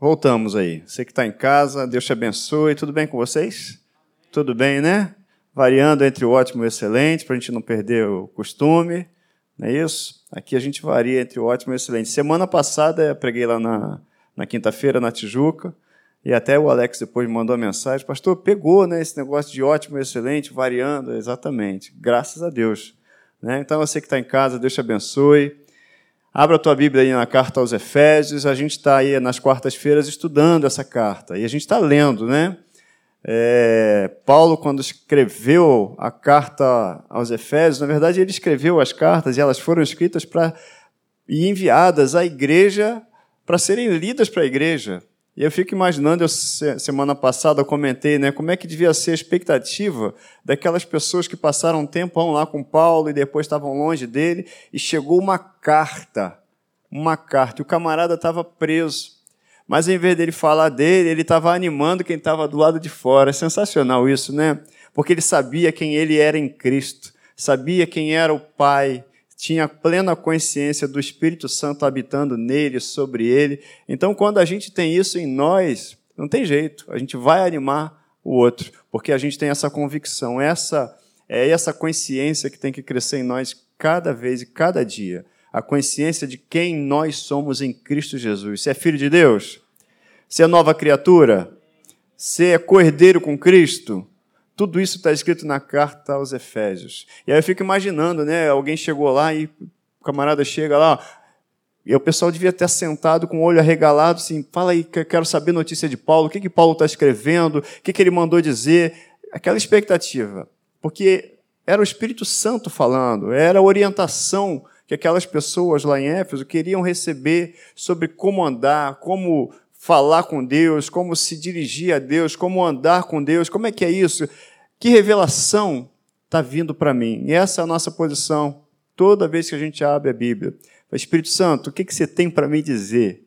Voltamos aí. Você que está em casa, Deus te abençoe. Tudo bem com vocês? Tudo bem, né? Variando entre o ótimo e o excelente, para a gente não perder o costume. Não é isso? Aqui a gente varia entre o ótimo e o excelente. Semana passada eu preguei lá na, na quinta-feira, na Tijuca, e até o Alex depois me mandou uma mensagem. Pastor, pegou né, esse negócio de ótimo e excelente, variando. Exatamente. Graças a Deus. Né? Então você que está em casa, Deus te abençoe. Abra a tua Bíblia aí na carta aos Efésios. A gente está aí nas quartas-feiras estudando essa carta. E a gente está lendo, né? É, Paulo, quando escreveu a carta aos Efésios, na verdade, ele escreveu as cartas e elas foram escritas para e enviadas à igreja para serem lidas para a igreja. E eu fico imaginando, eu, semana passada eu comentei, né, como é que devia ser a expectativa daquelas pessoas que passaram um tempão lá com Paulo e depois estavam longe dele, e chegou uma carta, uma carta, e o camarada estava preso. Mas em vez dele falar dele, ele estava animando quem estava do lado de fora. É sensacional isso, né? Porque ele sabia quem ele era em Cristo, sabia quem era o Pai, tinha plena consciência do Espírito Santo habitando nele, sobre ele. Então, quando a gente tem isso em nós, não tem jeito, a gente vai animar o outro, porque a gente tem essa convicção, essa é essa consciência que tem que crescer em nós cada vez e cada dia. A consciência de quem nós somos em Cristo Jesus. Você é filho de Deus? Você é nova criatura? Você é cordeiro com Cristo? Tudo isso está escrito na carta aos Efésios. E aí eu fico imaginando, né? Alguém chegou lá e o camarada chega lá, e o pessoal devia ter sentado com o olho arregalado, assim, fala aí, quero saber notícia de Paulo, o que, que Paulo está escrevendo, o que, que ele mandou dizer, aquela expectativa. Porque era o Espírito Santo falando, era a orientação que aquelas pessoas lá em Éfeso queriam receber sobre como andar, como falar com Deus, como se dirigir a Deus, como andar com Deus, como é que é isso? Que revelação está vindo para mim? E essa é a nossa posição toda vez que a gente abre a Bíblia. Espírito Santo, o que, que você tem para me dizer?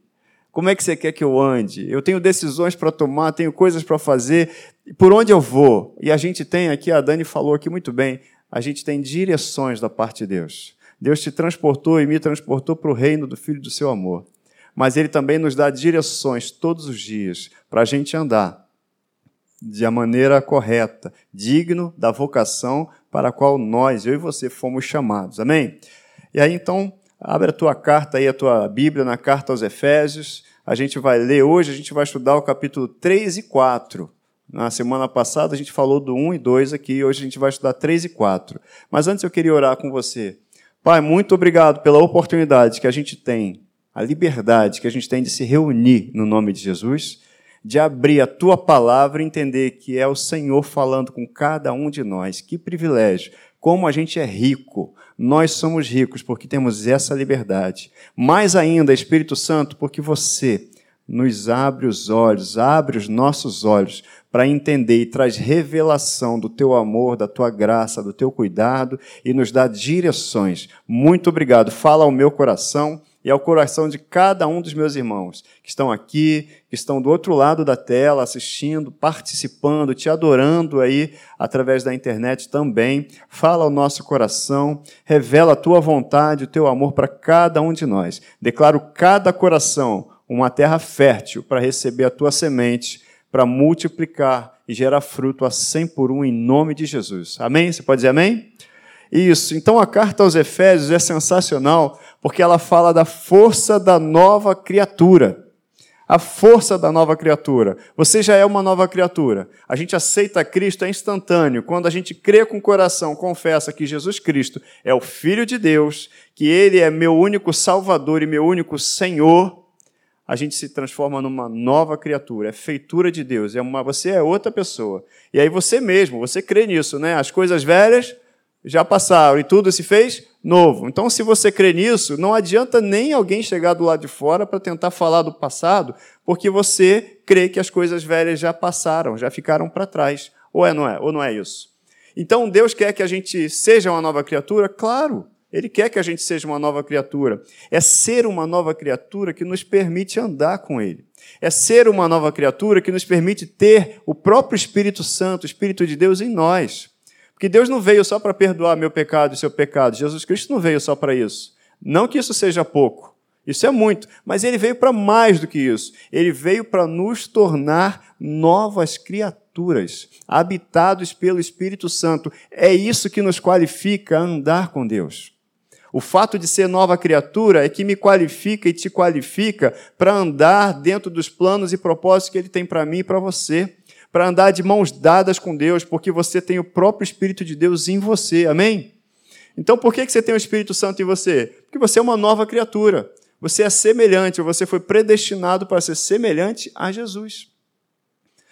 Como é que você quer que eu ande? Eu tenho decisões para tomar, tenho coisas para fazer. Por onde eu vou? E a gente tem aqui, a Dani falou aqui muito bem, a gente tem direções da parte de Deus. Deus te transportou e me transportou para o reino do Filho do seu amor mas Ele também nos dá direções todos os dias para a gente andar de a maneira correta, digno da vocação para a qual nós, eu e você, fomos chamados. Amém? E aí então, abre a tua carta aí, a tua Bíblia, na carta aos Efésios. A gente vai ler hoje, a gente vai estudar o capítulo 3 e 4. Na semana passada a gente falou do 1 e 2 aqui, hoje a gente vai estudar 3 e 4. Mas antes eu queria orar com você. Pai, muito obrigado pela oportunidade que a gente tem a liberdade que a gente tem de se reunir no nome de Jesus, de abrir a tua palavra e entender que é o Senhor falando com cada um de nós. Que privilégio! Como a gente é rico. Nós somos ricos porque temos essa liberdade. Mais ainda, Espírito Santo, porque você nos abre os olhos, abre os nossos olhos para entender e traz revelação do teu amor, da tua graça, do teu cuidado e nos dá direções. Muito obrigado. Fala ao meu coração e ao coração de cada um dos meus irmãos que estão aqui, que estão do outro lado da tela, assistindo, participando, te adorando aí através da internet também. Fala ao nosso coração, revela a tua vontade, o teu amor para cada um de nós. Declaro cada coração uma terra fértil para receber a tua semente, para multiplicar e gerar fruto a cem por um em nome de Jesus. Amém? Você pode dizer amém? Isso. Então a carta aos Efésios é sensacional porque ela fala da força da nova criatura. A força da nova criatura. Você já é uma nova criatura. A gente aceita Cristo é instantâneo. Quando a gente crê com o coração, confessa que Jesus Cristo é o Filho de Deus, que Ele é meu único Salvador e meu único Senhor, a gente se transforma numa nova criatura, é feitura de Deus, é uma, você é outra pessoa. E aí você mesmo, você crê nisso, né? As coisas velhas já passaram e tudo se fez novo. Então, se você crê nisso, não adianta nem alguém chegar do lado de fora para tentar falar do passado, porque você crê que as coisas velhas já passaram, já ficaram para trás. Ou é, não é? Ou não é isso? Então, Deus quer que a gente seja uma nova criatura? Claro, Ele quer que a gente seja uma nova criatura. É ser uma nova criatura que nos permite andar com Ele. É ser uma nova criatura que nos permite ter o próprio Espírito Santo, o Espírito de Deus em nós. Porque Deus não veio só para perdoar meu pecado e seu pecado. Jesus Cristo não veio só para isso. Não que isso seja pouco. Isso é muito, mas ele veio para mais do que isso. Ele veio para nos tornar novas criaturas, habitados pelo Espírito Santo. É isso que nos qualifica a andar com Deus. O fato de ser nova criatura é que me qualifica e te qualifica para andar dentro dos planos e propósitos que Ele tem para mim e para você. Para andar de mãos dadas com Deus, porque você tem o próprio Espírito de Deus em você. Amém? Então, por que você tem o Espírito Santo em você? Porque você é uma nova criatura. Você é semelhante, você foi predestinado para ser semelhante a Jesus.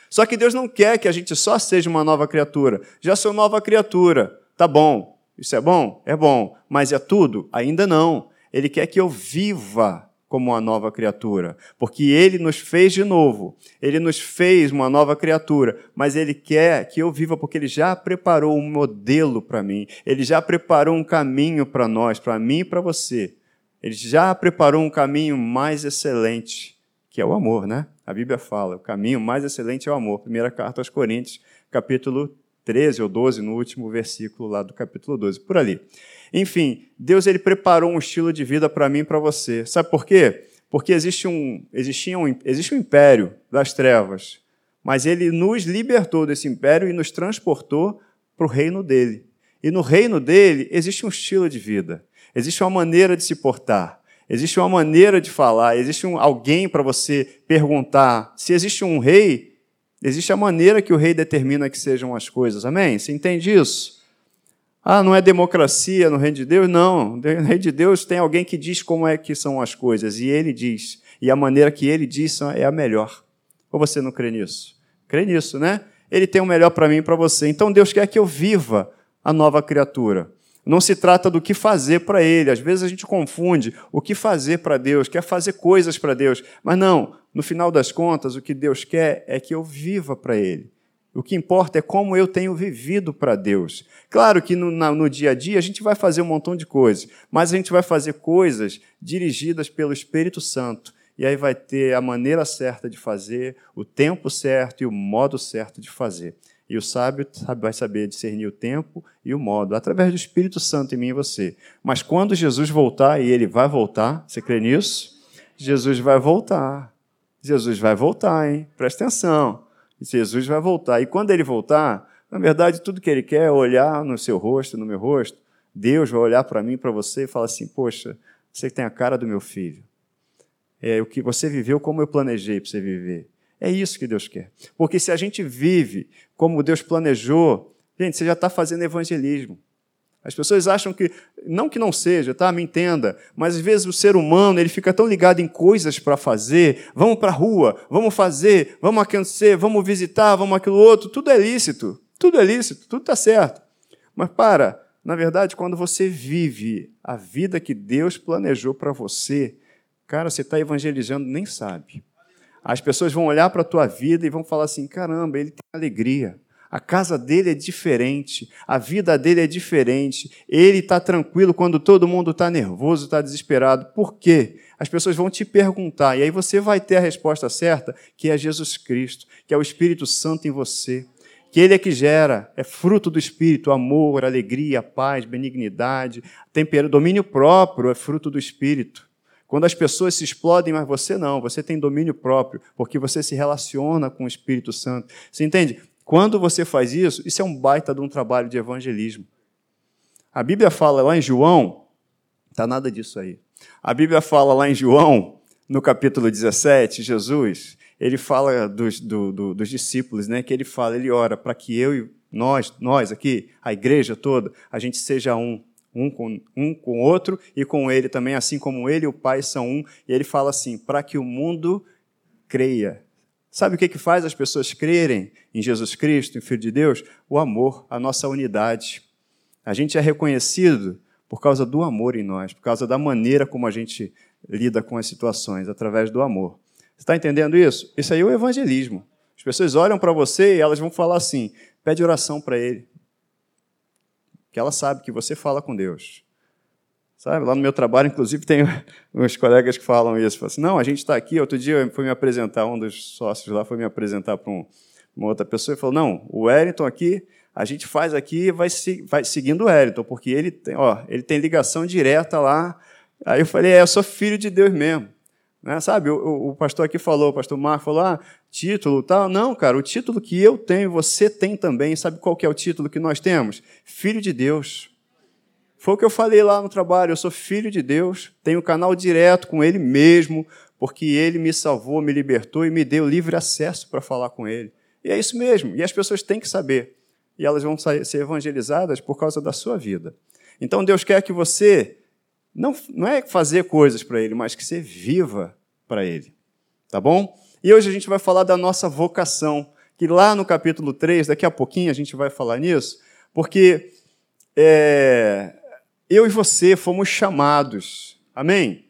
Só que Deus não quer que a gente só seja uma nova criatura. Já sou nova criatura, tá bom. Isso é bom? É bom. Mas é tudo? Ainda não. Ele quer que eu viva como uma nova criatura, porque ele nos fez de novo. Ele nos fez uma nova criatura, mas ele quer que eu viva porque ele já preparou um modelo para mim. Ele já preparou um caminho para nós, para mim e para você. Ele já preparou um caminho mais excelente, que é o amor, né? A Bíblia fala, o caminho mais excelente é o amor. Primeira carta aos Coríntios, capítulo 13 ou 12, no último versículo lá do capítulo 12, por ali. Enfim, Deus ele preparou um estilo de vida para mim e para você. Sabe por quê? Porque existe um, existia um, existe um império das trevas, mas ele nos libertou desse império e nos transportou para o reino dele. E no reino dele existe um estilo de vida. Existe uma maneira de se portar, existe uma maneira de falar, existe um, alguém para você perguntar. Se existe um rei, existe a maneira que o rei determina que sejam as coisas. Amém? Você entende isso? Ah, não é democracia no reino de Deus? Não. No reino de Deus tem alguém que diz como é que são as coisas, e ele diz. E a maneira que ele diz é a melhor. Ou você não crê nisso? Crê nisso, né? Ele tem o melhor para mim e para você. Então Deus quer que eu viva a nova criatura. Não se trata do que fazer para Ele. Às vezes a gente confunde o que fazer para Deus, quer fazer coisas para Deus. Mas não, no final das contas, o que Deus quer é que eu viva para Ele. O que importa é como eu tenho vivido para Deus. Claro que no, no, dia a dia a gente vai fazer um montão de coisas, mas a gente vai fazer coisas dirigidas pelo Espírito Santo. E aí vai ter a maneira certa de fazer, o tempo certo e o modo certo de fazer. E o sábio vai saber discernir o tempo e o modo, através do Espírito Santo em mim e você. Mas quando Jesus voltar, e ele vai voltar, você crê nisso? Jesus vai voltar. Jesus vai voltar, hein? Presta atenção. Jesus vai voltar. E quando ele voltar, na verdade, tudo que ele quer é olhar no seu rosto, no meu rosto. Deus vai olhar para mim, para você e falar assim: Poxa, você tem a cara do meu filho. É o que você viveu como eu planejei para você viver. É isso que Deus quer. Porque se a gente vive como Deus planejou, gente, você já está fazendo evangelismo. As pessoas acham que, não que não seja, tá? Me entenda, mas às vezes o ser humano ele fica tão ligado em coisas para fazer. Vamos para a rua, vamos fazer, vamos aquecer, vamos visitar, vamos aquilo outro. Tudo é lícito, tudo é lícito, tudo está certo. Mas para, na verdade, quando você vive a vida que Deus planejou para você, cara, você está evangelizando, nem sabe. As pessoas vão olhar para a tua vida e vão falar assim: caramba, ele tem alegria. A casa dele é diferente, a vida dele é diferente. Ele está tranquilo quando todo mundo está nervoso, está desesperado. Por quê? As pessoas vão te perguntar, e aí você vai ter a resposta certa, que é Jesus Cristo, que é o Espírito Santo em você. Que ele é que gera, é fruto do Espírito, amor, alegria, paz, benignidade, tempero, domínio próprio é fruto do Espírito. Quando as pessoas se explodem, mas você não, você tem domínio próprio, porque você se relaciona com o Espírito Santo. Você entende? Quando você faz isso, isso é um baita de um trabalho de evangelismo. A Bíblia fala lá em João, está nada disso aí. A Bíblia fala lá em João, no capítulo 17, Jesus, ele fala dos, do, do, dos discípulos, né, que ele fala, ele ora para que eu e nós, nós aqui, a igreja toda, a gente seja um um com um com o outro e com ele também, assim como ele e o Pai são um. E ele fala assim: para que o mundo creia. Sabe o que, que faz as pessoas crerem em Jesus Cristo, em Filho de Deus? O amor, a nossa unidade. A gente é reconhecido por causa do amor em nós, por causa da maneira como a gente lida com as situações, através do amor. Você está entendendo isso? Isso aí é o evangelismo. As pessoas olham para você e elas vão falar assim: pede oração para ele que ela sabe que você fala com Deus. Sabe, lá no meu trabalho, inclusive, tem uns colegas que falam isso. Falam assim, não, a gente está aqui. Outro dia fui me apresentar, um dos sócios lá foi me apresentar para um, uma outra pessoa e falou: não, o Wellington aqui, a gente faz aqui e vai, vai seguindo o Wellington, porque ele tem, ó, ele tem ligação direta lá Aí eu falei, é, eu sou filho de Deus mesmo. Né? Sabe, o, o, pastor aqui falou, o pastor Marco falou, ah, título tal. Não, cara, o título que eu tenho, você tem também. Sabe qual que é o título que nós temos? Filho de Deus. Foi o que eu falei lá no trabalho, eu sou filho de Deus, tenho canal direto com Ele mesmo, porque Ele me salvou, me libertou e me deu livre acesso para falar com Ele. E é isso mesmo, e as pessoas têm que saber. E elas vão ser evangelizadas por causa da sua vida. Então Deus quer que você não, não é fazer coisas para Ele, mas que você viva para Ele. Tá bom? E hoje a gente vai falar da nossa vocação, que lá no capítulo 3, daqui a pouquinho a gente vai falar nisso, porque é, eu e você fomos chamados. Amém?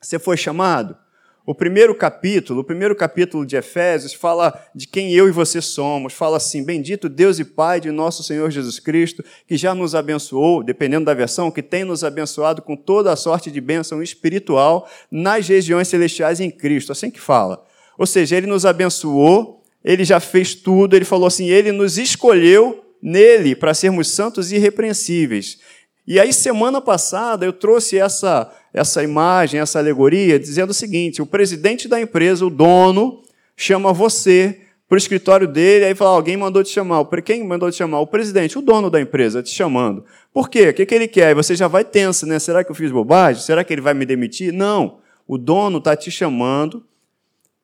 Você foi chamado? O primeiro capítulo, o primeiro capítulo de Efésios, fala de quem eu e você somos. Fala assim: Bendito Deus e Pai de nosso Senhor Jesus Cristo, que já nos abençoou, dependendo da versão, que tem nos abençoado com toda a sorte de bênção espiritual nas regiões celestiais em Cristo. Assim que fala. Ou seja, ele nos abençoou, ele já fez tudo, ele falou assim: ele nos escolheu nele para sermos santos e irrepreensíveis. E aí, semana passada, eu trouxe essa, essa imagem, essa alegoria, dizendo o seguinte: o presidente da empresa, o dono, chama você para o escritório dele, aí fala: alguém mandou te chamar. Quem mandou te chamar? O presidente, o dono da empresa, te chamando. Por quê? O que, que ele quer? Você já vai tenso, né? Será que eu fiz bobagem? Será que ele vai me demitir? Não. O dono está te chamando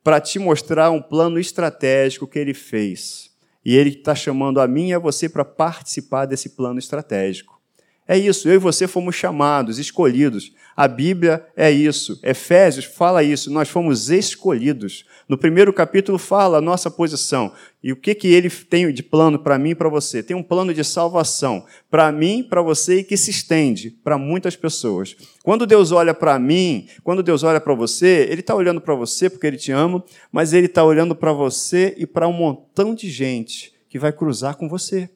para te mostrar um plano estratégico que ele fez. E ele está chamando a mim e a você para participar desse plano estratégico. É isso, eu e você fomos chamados, escolhidos. A Bíblia é isso. Efésios fala isso, nós fomos escolhidos. No primeiro capítulo fala a nossa posição. E o que, que ele tem de plano para mim e para você? Tem um plano de salvação para mim, para você e que se estende para muitas pessoas. Quando Deus olha para mim, quando Deus olha para você, Ele está olhando para você porque Ele te ama, mas Ele está olhando para você e para um montão de gente que vai cruzar com você,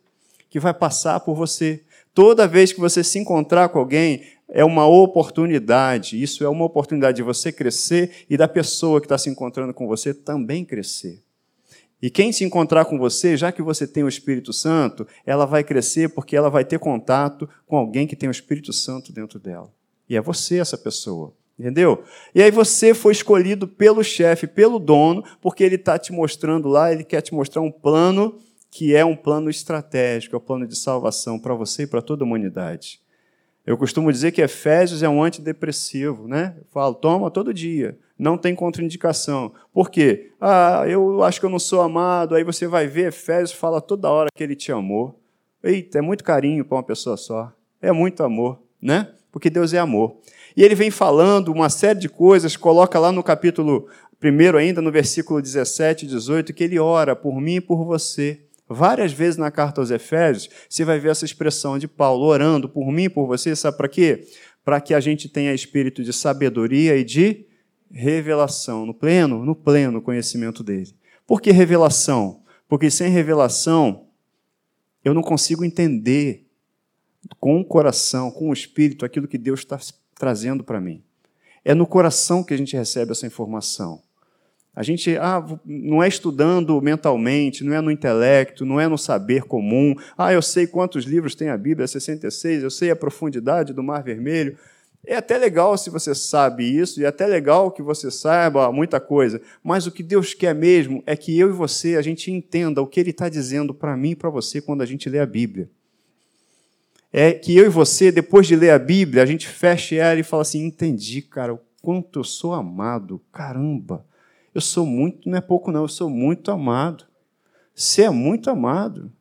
que vai passar por você Toda vez que você se encontrar com alguém, é uma oportunidade. Isso é uma oportunidade de você crescer e da pessoa que está se encontrando com você também crescer. E quem se encontrar com você, já que você tem o Espírito Santo, ela vai crescer porque ela vai ter contato com alguém que tem o Espírito Santo dentro dela. E é você essa pessoa. Entendeu? E aí você foi escolhido pelo chefe, pelo dono, porque ele está te mostrando lá, ele quer te mostrar um plano que é um plano estratégico, é um plano de salvação para você e para toda a humanidade. Eu costumo dizer que Efésios é um antidepressivo, né? Eu falo, toma todo dia, não tem contraindicação. Por quê? Ah, eu acho que eu não sou amado, aí você vai ver Efésios fala toda hora que ele te amou. Eita, é muito carinho para uma pessoa só. É muito amor, né? Porque Deus é amor. E ele vem falando uma série de coisas, coloca lá no capítulo 1 ainda, no versículo 17 e 18, que ele ora por mim e por você Várias vezes na carta aos Efésios, você vai ver essa expressão de Paulo orando por mim, por você, sabe para quê? Para que a gente tenha espírito de sabedoria e de revelação, no pleno, no pleno conhecimento dele. Por que revelação? Porque sem revelação eu não consigo entender com o coração, com o espírito, aquilo que Deus está trazendo para mim. É no coração que a gente recebe essa informação. A gente ah, não é estudando mentalmente, não é no intelecto, não é no saber comum. Ah, eu sei quantos livros tem a Bíblia, 66, eu sei a profundidade do Mar Vermelho. É até legal se você sabe isso, e é até legal que você saiba muita coisa, mas o que Deus quer mesmo é que eu e você, a gente entenda o que Ele está dizendo para mim e para você quando a gente lê a Bíblia. É que eu e você, depois de ler a Bíblia, a gente feche ela e fala assim: entendi, cara, o quanto eu sou amado, caramba. Eu sou muito, não é pouco não, eu sou muito amado. Você é muito amado.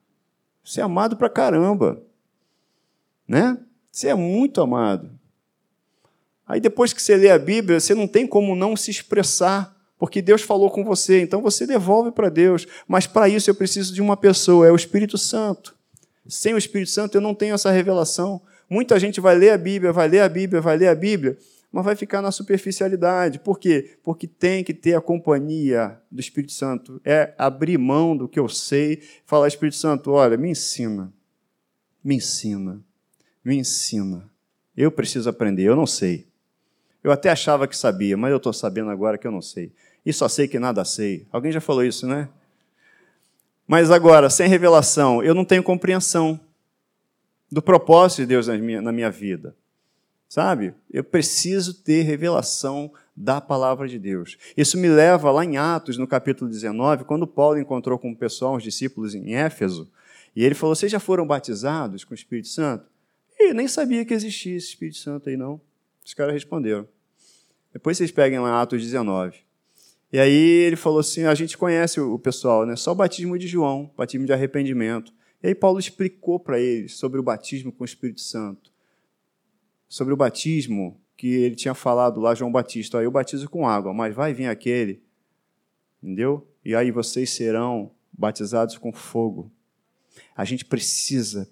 Você é amado pra caramba. Né? Você é muito amado. Aí depois que você lê a Bíblia, você não tem como não se expressar, porque Deus falou com você, então você devolve para Deus. Mas para isso eu preciso de uma pessoa, é o Espírito Santo. Sem o Espírito Santo eu não tenho essa revelação. Muita gente vai ler a Bíblia, vai ler a Bíblia, vai ler a Bíblia, mas vai ficar na superficialidade. Por quê? Porque tem que ter a companhia do Espírito Santo. É abrir mão do que eu sei, falar, Espírito Santo, olha, me ensina, me ensina, me ensina. Eu preciso aprender, eu não sei. Eu até achava que sabia, mas eu estou sabendo agora que eu não sei. E só sei que nada sei. Alguém já falou isso, né? Mas agora, sem revelação, eu não tenho compreensão do propósito de Deus na minha, na minha vida. Sabe? Eu preciso ter revelação da palavra de Deus. Isso me leva lá em Atos, no capítulo 19, quando Paulo encontrou com o pessoal, os discípulos em Éfeso, e ele falou: Vocês já foram batizados com o Espírito Santo? E nem sabia que existia esse Espírito Santo aí, não. Os caras responderam. Depois vocês peguem lá Atos 19. E aí ele falou assim: a gente conhece o pessoal, né? Só o batismo de João, batismo de arrependimento. E aí Paulo explicou para eles sobre o batismo com o Espírito Santo. Sobre o batismo que ele tinha falado lá, João Batista, eu batizo com água, mas vai vir aquele, entendeu? E aí vocês serão batizados com fogo. A gente precisa,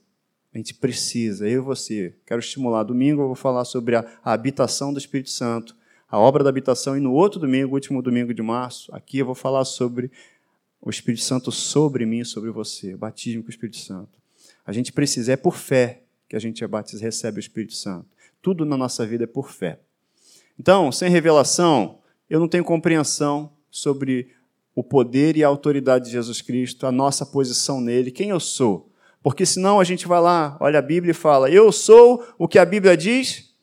a gente precisa, eu e você, quero estimular. Domingo eu vou falar sobre a, a habitação do Espírito Santo, a obra da habitação, e no outro domingo, último domingo de março, aqui eu vou falar sobre o Espírito Santo sobre mim, sobre você, batismo com o Espírito Santo. A gente precisa, é por fé que a gente é batiza, recebe o Espírito Santo. Tudo na nossa vida é por fé. Então, sem revelação, eu não tenho compreensão sobre o poder e a autoridade de Jesus Cristo, a nossa posição nele, quem eu sou. Porque senão a gente vai lá, olha a Bíblia e fala: Eu sou o que a Bíblia diz,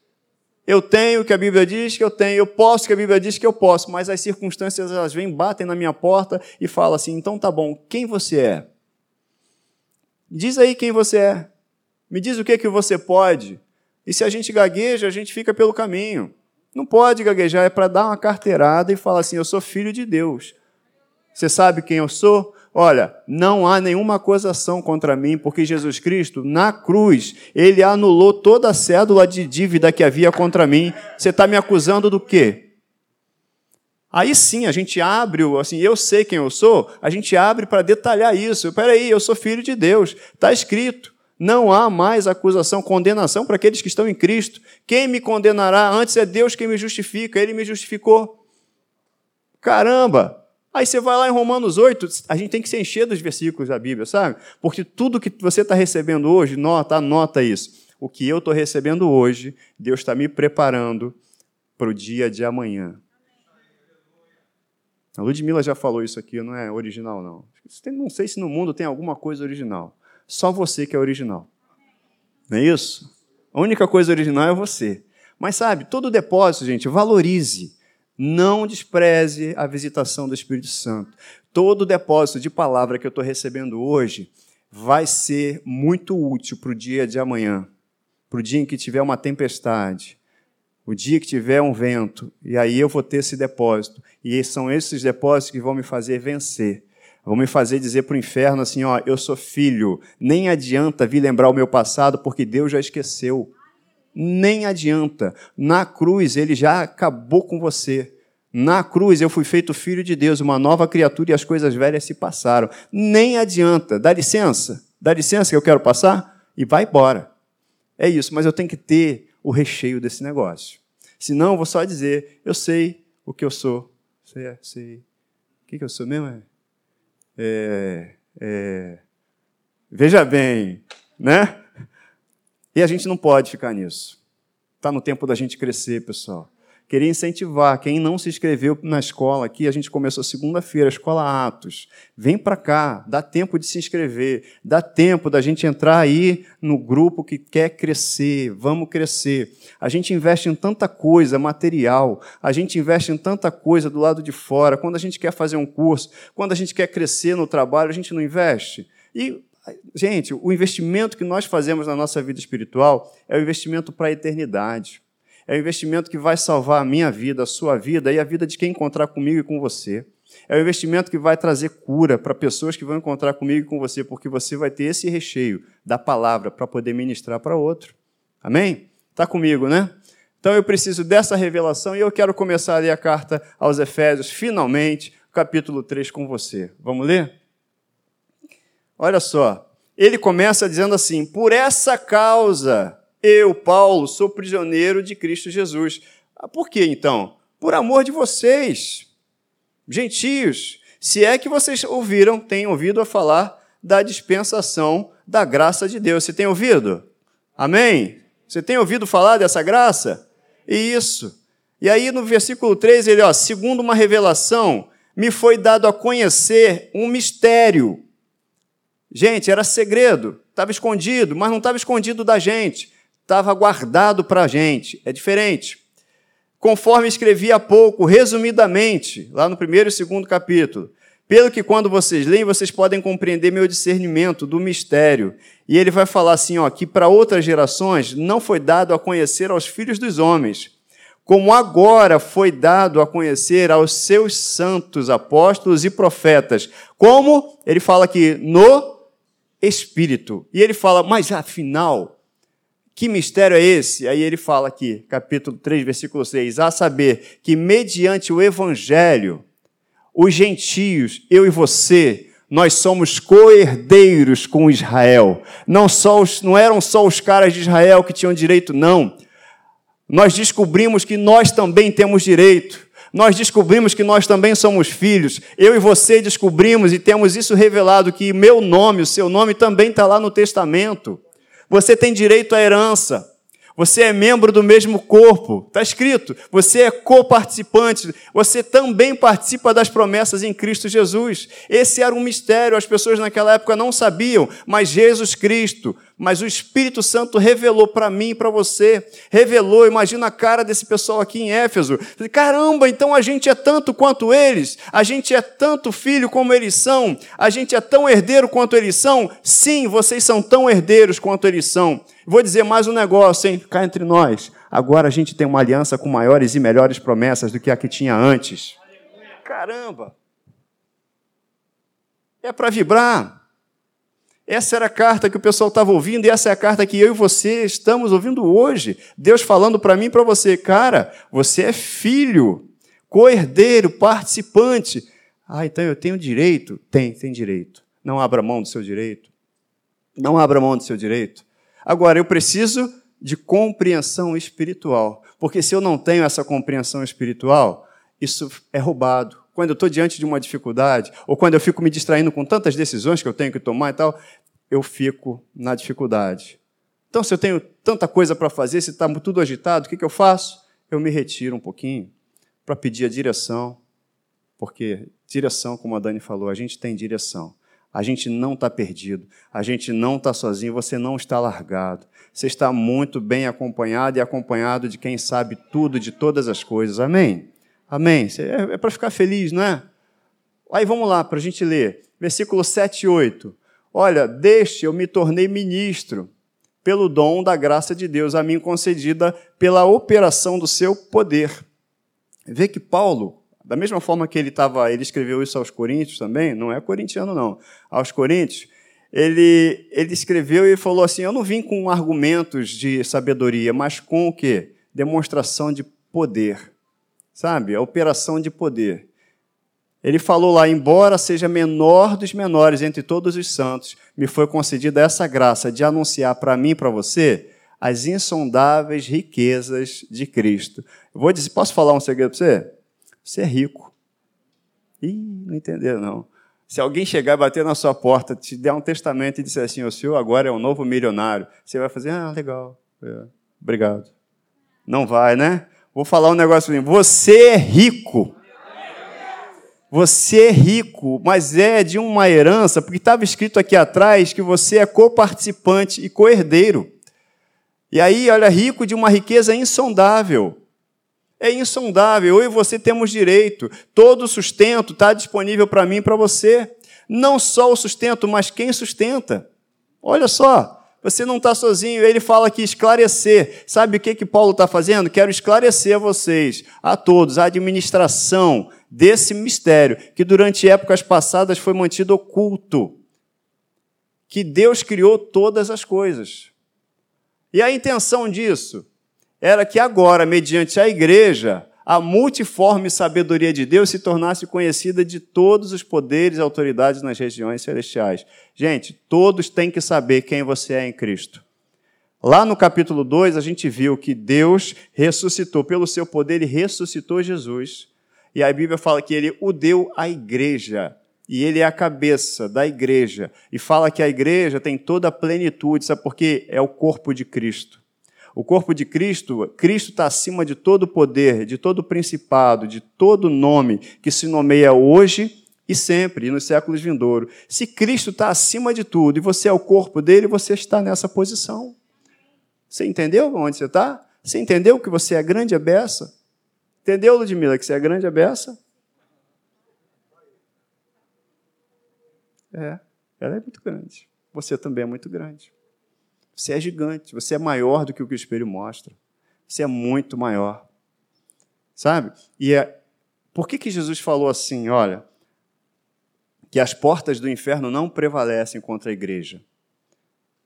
eu tenho o que a Bíblia diz que eu tenho, eu posso o que a Bíblia diz que eu posso, mas as circunstâncias elas vêm, batem na minha porta e falam assim: então tá bom, quem você é? Diz aí quem você é. Me diz o que, que você pode. E se a gente gagueja, a gente fica pelo caminho. Não pode gaguejar, é para dar uma carteirada e falar assim: eu sou filho de Deus. Você sabe quem eu sou? Olha, não há nenhuma acusação contra mim, porque Jesus Cristo, na cruz, ele anulou toda a cédula de dívida que havia contra mim. Você está me acusando do quê? Aí sim, a gente abre, assim, eu sei quem eu sou, a gente abre para detalhar isso. Espera aí, eu sou filho de Deus. Está escrito. Não há mais acusação, condenação para aqueles que estão em Cristo. Quem me condenará? Antes é Deus quem me justifica. Ele me justificou. Caramba! Aí você vai lá em Romanos 8, a gente tem que se encher dos versículos da Bíblia, sabe? Porque tudo que você está recebendo hoje, nota, anota isso. O que eu estou recebendo hoje, Deus está me preparando para o dia de amanhã. A Ludmilla já falou isso aqui, não é original, não. Não sei se no mundo tem alguma coisa original. Só você que é original. Não é isso? A única coisa original é você. Mas sabe, todo depósito, gente, valorize. Não despreze a visitação do Espírito Santo. Todo depósito de palavra que eu estou recebendo hoje vai ser muito útil para o dia de amanhã, para o dia em que tiver uma tempestade, o dia que tiver um vento, e aí eu vou ter esse depósito. E são esses depósitos que vão me fazer vencer. Vão me fazer dizer para o inferno assim: ó, eu sou filho, nem adianta vir lembrar o meu passado, porque Deus já esqueceu. Nem adianta. Na cruz, ele já acabou com você. Na cruz, eu fui feito filho de Deus, uma nova criatura, e as coisas velhas se passaram. Nem adianta. Dá licença. Dá licença que eu quero passar? E vai embora. É isso, mas eu tenho que ter o recheio desse negócio. Senão, eu vou só dizer: eu sei o que eu sou. Sei, sei. O que, que eu sou mesmo? É, é, veja bem, né? E a gente não pode ficar nisso. Está no tempo da gente crescer, pessoal. Queria incentivar quem não se inscreveu na escola aqui, a gente começou segunda-feira, escola Atos. Vem para cá, dá tempo de se inscrever, dá tempo da gente entrar aí no grupo que quer crescer, vamos crescer. A gente investe em tanta coisa material, a gente investe em tanta coisa do lado de fora. Quando a gente quer fazer um curso, quando a gente quer crescer no trabalho, a gente não investe. E Gente, o investimento que nós fazemos na nossa vida espiritual é o investimento para a eternidade. É o investimento que vai salvar a minha vida, a sua vida e a vida de quem encontrar comigo e com você. É o investimento que vai trazer cura para pessoas que vão encontrar comigo e com você, porque você vai ter esse recheio da palavra para poder ministrar para outro. Amém? Está comigo, né? Então eu preciso dessa revelação e eu quero começar a ler a carta aos Efésios, finalmente, capítulo 3 com você. Vamos ler? Olha só, ele começa dizendo assim: Por essa causa, eu, Paulo, sou prisioneiro de Cristo Jesus. Ah, por que então? Por amor de vocês, gentios, se é que vocês ouviram, têm ouvido a falar da dispensação da graça de Deus. Você tem ouvido? Amém? Você tem ouvido falar dessa graça? Isso. E aí no versículo 3 ele, ó, segundo uma revelação, me foi dado a conhecer um mistério Gente, era segredo, estava escondido, mas não estava escondido da gente, estava guardado para a gente. É diferente. Conforme escrevi há pouco, resumidamente, lá no primeiro e segundo capítulo, pelo que quando vocês leem, vocês podem compreender meu discernimento do mistério. E ele vai falar assim, ó, que para outras gerações não foi dado a conhecer aos filhos dos homens, como agora foi dado a conhecer aos seus santos apóstolos e profetas. Como? Ele fala aqui, no Espírito. E ele fala, mas afinal, que mistério é esse? Aí ele fala aqui, capítulo 3, versículo 6, a saber que mediante o Evangelho, os gentios, eu e você, nós somos co-herdeiros com Israel. Não, só os, não eram só os caras de Israel que tinham direito, não nós descobrimos que nós também temos direito. Nós descobrimos que nós também somos filhos. Eu e você descobrimos e temos isso revelado que meu nome, o seu nome também está lá no testamento. Você tem direito à herança. Você é membro do mesmo corpo. Está escrito. Você é coparticipante. Você também participa das promessas em Cristo Jesus. Esse era um mistério. As pessoas naquela época não sabiam, mas Jesus Cristo mas o Espírito Santo revelou para mim e para você. Revelou, imagina a cara desse pessoal aqui em Éfeso. Caramba, então a gente é tanto quanto eles, a gente é tanto filho como eles são, a gente é tão herdeiro quanto eles são. Sim, vocês são tão herdeiros quanto eles são. Vou dizer mais um negócio, hein? Cá entre nós. Agora a gente tem uma aliança com maiores e melhores promessas do que a que tinha antes. Caramba! É para vibrar. Essa era a carta que o pessoal estava ouvindo, e essa é a carta que eu e você estamos ouvindo hoje. Deus falando para mim e para você, cara, você é filho, co-herdeiro, participante. Ah, então eu tenho direito? Tem, tem direito. Não abra mão do seu direito. Não abra mão do seu direito. Agora, eu preciso de compreensão espiritual, porque se eu não tenho essa compreensão espiritual, isso é roubado quando eu estou diante de uma dificuldade, ou quando eu fico me distraindo com tantas decisões que eu tenho que tomar e tal, eu fico na dificuldade. Então, se eu tenho tanta coisa para fazer, se está tudo agitado, o que, que eu faço? Eu me retiro um pouquinho para pedir a direção, porque direção, como a Dani falou, a gente tem direção. A gente não está perdido, a gente não está sozinho, você não está largado. Você está muito bem acompanhado e acompanhado de quem sabe tudo de todas as coisas. Amém? Amém? É, é para ficar feliz, não é? Aí vamos lá, para a gente ler. Versículo 7 e 8. Olha, deste eu me tornei ministro pelo dom da graça de Deus a mim concedida pela operação do seu poder. Vê que Paulo, da mesma forma que ele estava, ele escreveu isso aos Coríntios também, não é corintiano não, aos Coríntios, ele, ele escreveu e falou assim: Eu não vim com argumentos de sabedoria, mas com o quê? Demonstração de poder sabe? A operação de poder. Ele falou lá: embora seja menor dos menores entre todos os santos, me foi concedida essa graça de anunciar para mim e para você as insondáveis riquezas de Cristo. Vou dizer, posso falar um segredo para você? Você é rico. Ih, não entendeu não. Se alguém chegar e bater na sua porta, te der um testamento e disser assim, o senhor agora é um novo milionário, você vai fazer, ah, legal, é, obrigado. Não vai, né? Vou falar um negócio Você é rico. Você é rico, mas é de uma herança, porque estava escrito aqui atrás que você é coparticipante e co-herdeiro. E aí, olha, rico de uma riqueza insondável. É insondável. Eu e você temos direito. Todo o sustento está disponível para mim e para você. Não só o sustento, mas quem sustenta. Olha só. Você não está sozinho. Ele fala aqui esclarecer. Sabe o que, que Paulo está fazendo? Quero esclarecer a vocês, a todos, a administração desse mistério que durante épocas passadas foi mantido oculto. Que Deus criou todas as coisas. E a intenção disso era que agora, mediante a igreja, a multiforme sabedoria de Deus se tornasse conhecida de todos os poderes e autoridades nas regiões celestiais. Gente, todos têm que saber quem você é em Cristo. Lá no capítulo 2, a gente viu que Deus ressuscitou, pelo seu poder, ele ressuscitou Jesus. E a Bíblia fala que ele o deu à igreja. E ele é a cabeça da igreja. E fala que a igreja tem toda a plenitude, sabe por quê? É o corpo de Cristo. O corpo de Cristo, Cristo está acima de todo poder, de todo principado, de todo nome que se nomeia hoje e sempre, e nos séculos vindouros. Se Cristo está acima de tudo e você é o corpo dele, você está nessa posição. Você entendeu onde você está? Você entendeu que você é grande abessa? Entendeu, Ludmila, que você é grande abessa? É, ela é muito grande. Você também é muito grande. Você é gigante, você é maior do que o que o espelho mostra. Você é muito maior. Sabe? E é, por que, que Jesus falou assim, olha, que as portas do inferno não prevalecem contra a igreja?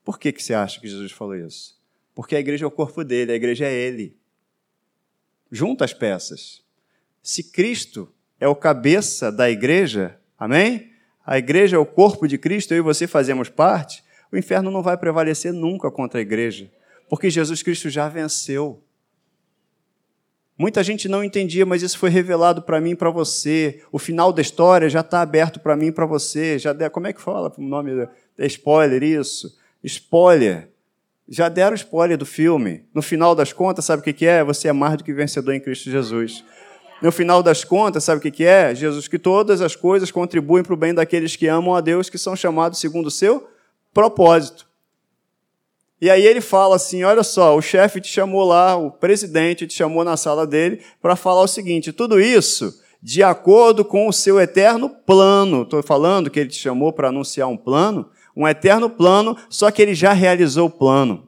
Por que, que você acha que Jesus falou isso? Porque a igreja é o corpo dele, a igreja é ele. Junta as peças. Se Cristo é o cabeça da igreja, amém? A igreja é o corpo de Cristo, eu e você fazemos parte, o inferno não vai prevalecer nunca contra a igreja, porque Jesus Cristo já venceu. Muita gente não entendia, mas isso foi revelado para mim e para você. O final da história já está aberto para mim e para você. Já der, como é que fala o nome? É spoiler isso? Spoiler. Já deram spoiler do filme. No final das contas, sabe o que é? Você é mais do que vencedor em Cristo Jesus. No final das contas, sabe o que é? Jesus, que todas as coisas contribuem para o bem daqueles que amam a Deus, que são chamados segundo o seu propósito. E aí ele fala assim: olha só, o chefe te chamou lá, o presidente te chamou na sala dele para falar o seguinte: tudo isso de acordo com o seu eterno plano. Estou falando que ele te chamou para anunciar um plano, um eterno plano, só que ele já realizou o plano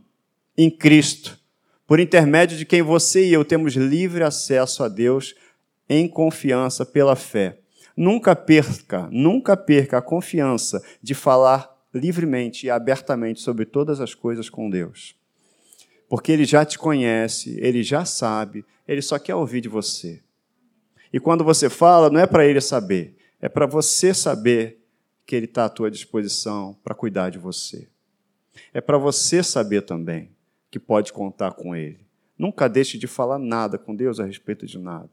em Cristo, por intermédio de quem você e eu temos livre acesso a Deus em confiança pela fé. Nunca perca, nunca perca a confiança de falar livremente e abertamente sobre todas as coisas com Deus. Porque Ele já te conhece, Ele já sabe, Ele só quer ouvir de você. E quando você fala, não é para Ele saber, é para você saber que Ele está à tua disposição para cuidar de você. É para você saber também que pode contar com Ele. Nunca deixe de falar nada com Deus a respeito de nada.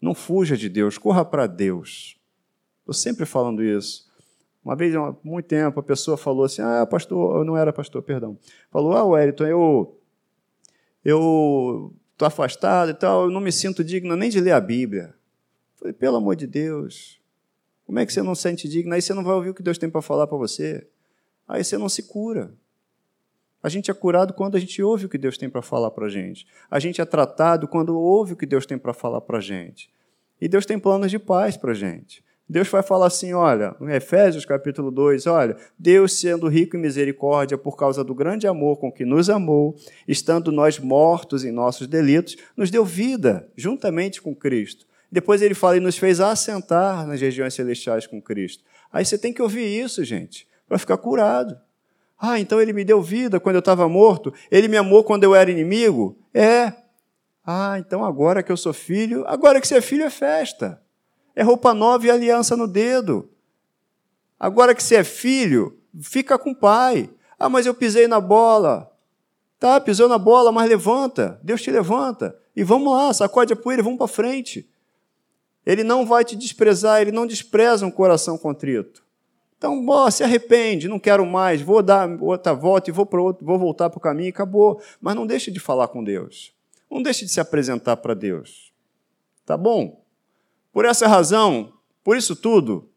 Não fuja de Deus, corra para Deus. Estou sempre falando isso. Uma vez, há muito tempo, a pessoa falou assim: Ah, pastor, eu não era pastor, perdão. Falou: Ah, Wellington, eu eu estou afastado e tal, eu não me sinto digno nem de ler a Bíblia. falei: Pelo amor de Deus, como é que você não se sente digno? Aí você não vai ouvir o que Deus tem para falar para você. Aí você não se cura. A gente é curado quando a gente ouve o que Deus tem para falar para a gente. A gente é tratado quando ouve o que Deus tem para falar para a gente. E Deus tem planos de paz para a gente. Deus vai falar assim, olha, em Efésios capítulo 2, olha, Deus sendo rico em misericórdia por causa do grande amor com que nos amou, estando nós mortos em nossos delitos, nos deu vida juntamente com Cristo. Depois ele fala e nos fez assentar nas regiões celestiais com Cristo. Aí você tem que ouvir isso, gente, para ficar curado. Ah, então ele me deu vida quando eu estava morto, ele me amou quando eu era inimigo? É. Ah, então agora que eu sou filho, agora que você é filho é festa é roupa nova e aliança no dedo. Agora que você é filho, fica com o pai. Ah, mas eu pisei na bola. Tá, pisou na bola, mas levanta. Deus te levanta. E vamos lá, sacode a poeira e vamos para frente. Ele não vai te desprezar, ele não despreza um coração contrito. Então, se arrepende, não quero mais, vou dar outra volta e vou, para outro, vou voltar para o caminho e acabou. Mas não deixe de falar com Deus. Não deixe de se apresentar para Deus. Tá bom? Por essa razão, por isso tudo,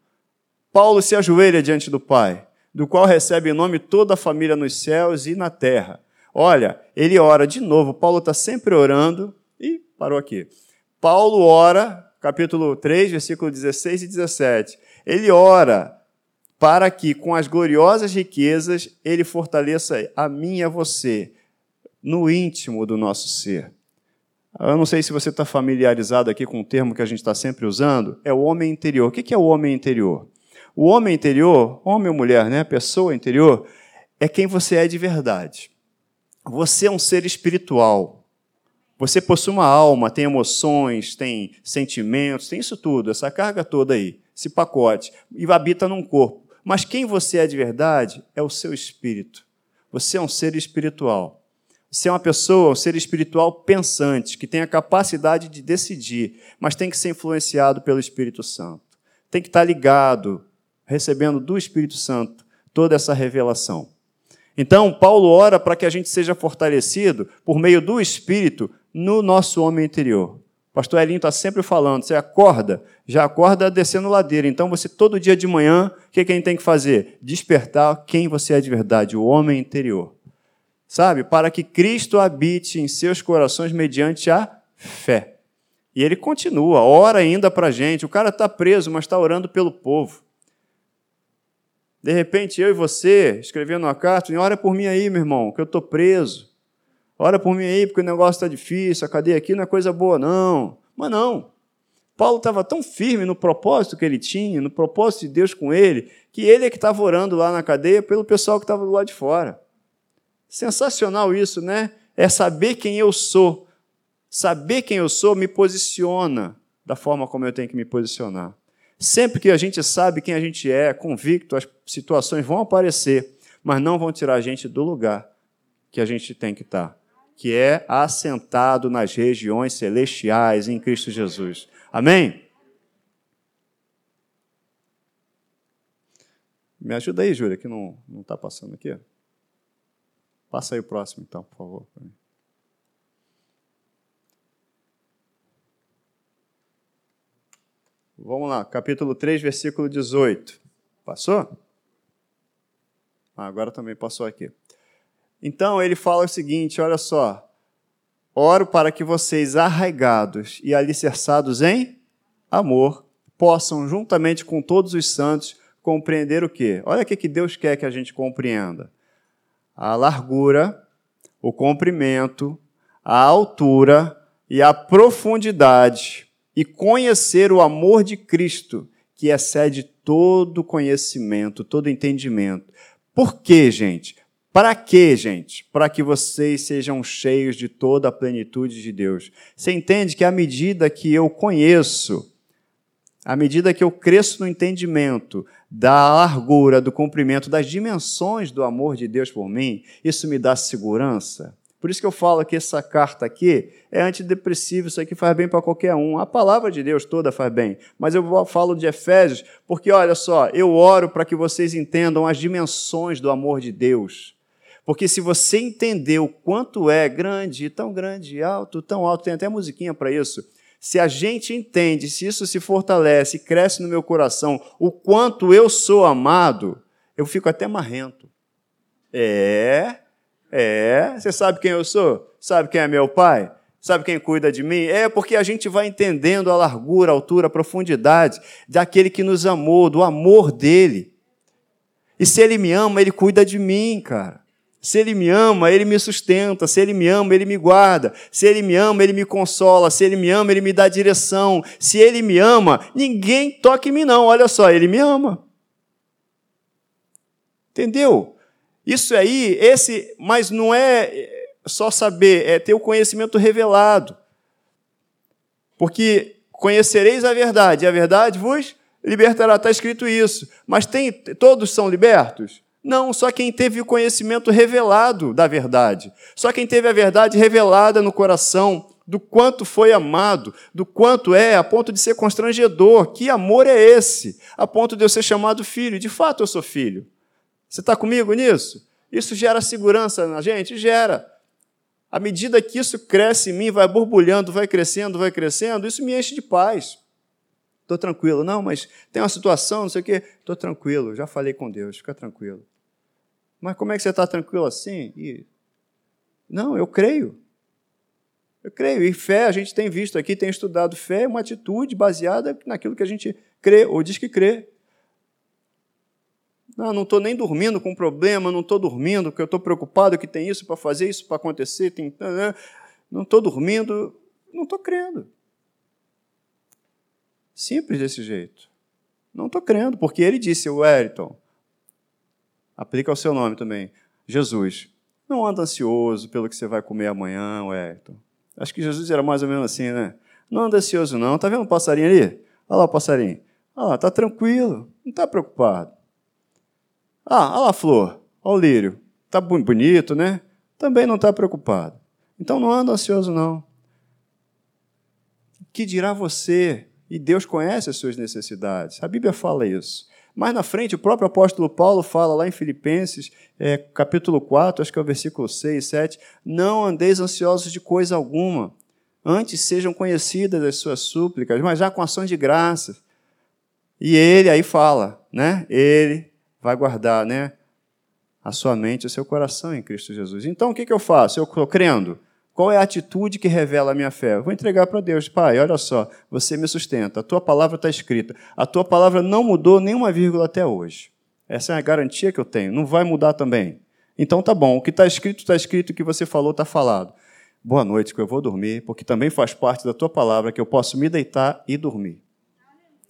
Paulo se ajoelha diante do Pai, do qual recebe em nome toda a família nos céus e na terra. Olha, ele ora de novo, Paulo está sempre orando, e parou aqui. Paulo ora, capítulo 3, versículo 16 e 17. Ele ora para que, com as gloriosas riquezas, ele fortaleça a mim e a você, no íntimo do nosso ser eu não sei se você está familiarizado aqui com o termo que a gente está sempre usando, é o homem interior. O que é o homem interior? O homem interior, homem ou mulher, né? Pessoa interior, é quem você é de verdade. Você é um ser espiritual. Você possui uma alma, tem emoções, tem sentimentos, tem isso tudo, essa carga toda aí, esse pacote, e habita num corpo. Mas quem você é de verdade é o seu espírito. Você é um ser espiritual ser uma pessoa, um ser espiritual pensante, que tem a capacidade de decidir, mas tem que ser influenciado pelo Espírito Santo. Tem que estar ligado, recebendo do Espírito Santo toda essa revelação. Então, Paulo ora para que a gente seja fortalecido por meio do Espírito no nosso homem interior. O pastor Elinho está sempre falando, você acorda, já acorda descendo ladeira. Então, você todo dia de manhã, o que, que a gente tem que fazer? Despertar quem você é de verdade, o homem interior. Sabe? Para que Cristo habite em seus corações mediante a fé. E ele continua, ora ainda para a gente. O cara está preso, mas está orando pelo povo. De repente, eu e você, escrevendo uma carta, ora por mim aí, meu irmão, que eu estou preso. Ora por mim aí, porque o negócio está difícil, a cadeia aqui não é coisa boa, não. Mas não. Paulo estava tão firme no propósito que ele tinha, no propósito de Deus com ele, que ele é que estava orando lá na cadeia pelo pessoal que estava do lado de fora. Sensacional isso, né? É saber quem eu sou. Saber quem eu sou me posiciona da forma como eu tenho que me posicionar. Sempre que a gente sabe quem a gente é, convicto, as situações vão aparecer, mas não vão tirar a gente do lugar que a gente tem que estar, que é assentado nas regiões celestiais em Cristo Jesus. Amém? Me ajuda aí, Júlia, que não está passando aqui. Passa aí o próximo, então, por favor. Vamos lá, capítulo 3, versículo 18. Passou? Ah, agora também passou aqui. Então ele fala o seguinte: olha só. Oro para que vocês, arraigados e alicerçados em amor, possam, juntamente com todos os santos, compreender o quê? Olha o que Deus quer que a gente compreenda: a largura, o comprimento, a altura e a profundidade e conhecer o amor de Cristo, que excede todo conhecimento, todo entendimento. Por quê, gente? Para quê, gente? Para que vocês sejam cheios de toda a plenitude de Deus. Você entende que à medida que eu conheço, à medida que eu cresço no entendimento da largura, do comprimento, das dimensões do amor de Deus por mim, isso me dá segurança, por isso que eu falo que essa carta aqui é antidepressiva, isso aqui faz bem para qualquer um. A palavra de Deus toda faz bem. Mas eu falo de Efésios porque, olha só, eu oro para que vocês entendam as dimensões do amor de Deus. Porque se você entender o quanto é grande, tão grande, alto, tão alto, tem até musiquinha para isso. Se a gente entende, se isso se fortalece, cresce no meu coração, o quanto eu sou amado, eu fico até marrento. É, é, você sabe quem eu sou? Sabe quem é meu pai? Sabe quem cuida de mim? É porque a gente vai entendendo a largura, a altura, a profundidade daquele que nos amou, do amor dele. E se ele me ama, ele cuida de mim, cara. Se ele me ama, ele me sustenta. Se ele me ama, ele me guarda. Se ele me ama, ele me consola. Se ele me ama, ele me dá direção. Se ele me ama, ninguém toca em mim, não. Olha só, ele me ama. Entendeu? Isso aí, esse, mas não é só saber, é ter o conhecimento revelado. Porque conhecereis a verdade, e a verdade vos libertará, está escrito isso. Mas tem, todos são libertos? Não, só quem teve o conhecimento revelado da verdade. Só quem teve a verdade revelada no coração, do quanto foi amado, do quanto é, a ponto de ser constrangedor. Que amor é esse? A ponto de eu ser chamado filho. De fato, eu sou filho. Você está comigo nisso? Isso gera segurança na gente? Gera. À medida que isso cresce em mim, vai borbulhando, vai crescendo, vai crescendo, isso me enche de paz. Estou tranquilo. Não, mas tem uma situação, não sei o quê. Estou tranquilo, já falei com Deus, fica tranquilo. Mas como é que você está tranquilo assim? E... Não, eu creio. Eu creio. E fé, a gente tem visto aqui, tem estudado fé, é uma atitude baseada naquilo que a gente crê ou diz que crê. Não, não estou nem dormindo com problema, não estou dormindo porque eu estou preocupado que tem isso para fazer, isso para acontecer, tem... não estou dormindo, não estou crendo. Simples desse jeito. Não estou crendo, porque ele disse, o Wellington, aplica ao seu nome também, Jesus, não anda ansioso pelo que você vai comer amanhã, Wellington. Acho que Jesus era mais ou menos assim, né? Não anda ansioso não. Está vendo o passarinho ali? Olha lá o passarinho. Olha lá, está tranquilo, não está preocupado. Ah, olha lá a flor, olha o lírio. Está bonito, né? Também não está preocupado. Então não anda ansioso, não. Que dirá você? E Deus conhece as suas necessidades. A Bíblia fala isso. Mais na frente, o próprio apóstolo Paulo fala lá em Filipenses, é, capítulo 4, acho que é o versículo 6, 7, não andeis ansiosos de coisa alguma, antes sejam conhecidas as suas súplicas, mas já com ações de graça. E ele aí fala, né? Ele vai guardar, né? a sua mente o seu coração em Cristo Jesus. Então, o que, que eu faço? Eu estou crendo. Qual é a atitude que revela a minha fé? Eu vou entregar para Deus. Pai, olha só, você me sustenta. A tua palavra está escrita. A tua palavra não mudou nenhuma vírgula até hoje. Essa é a garantia que eu tenho. Não vai mudar também. Então tá bom. O que está escrito, está escrito. O que você falou, está falado. Boa noite, que eu vou dormir, porque também faz parte da tua palavra que eu posso me deitar e dormir.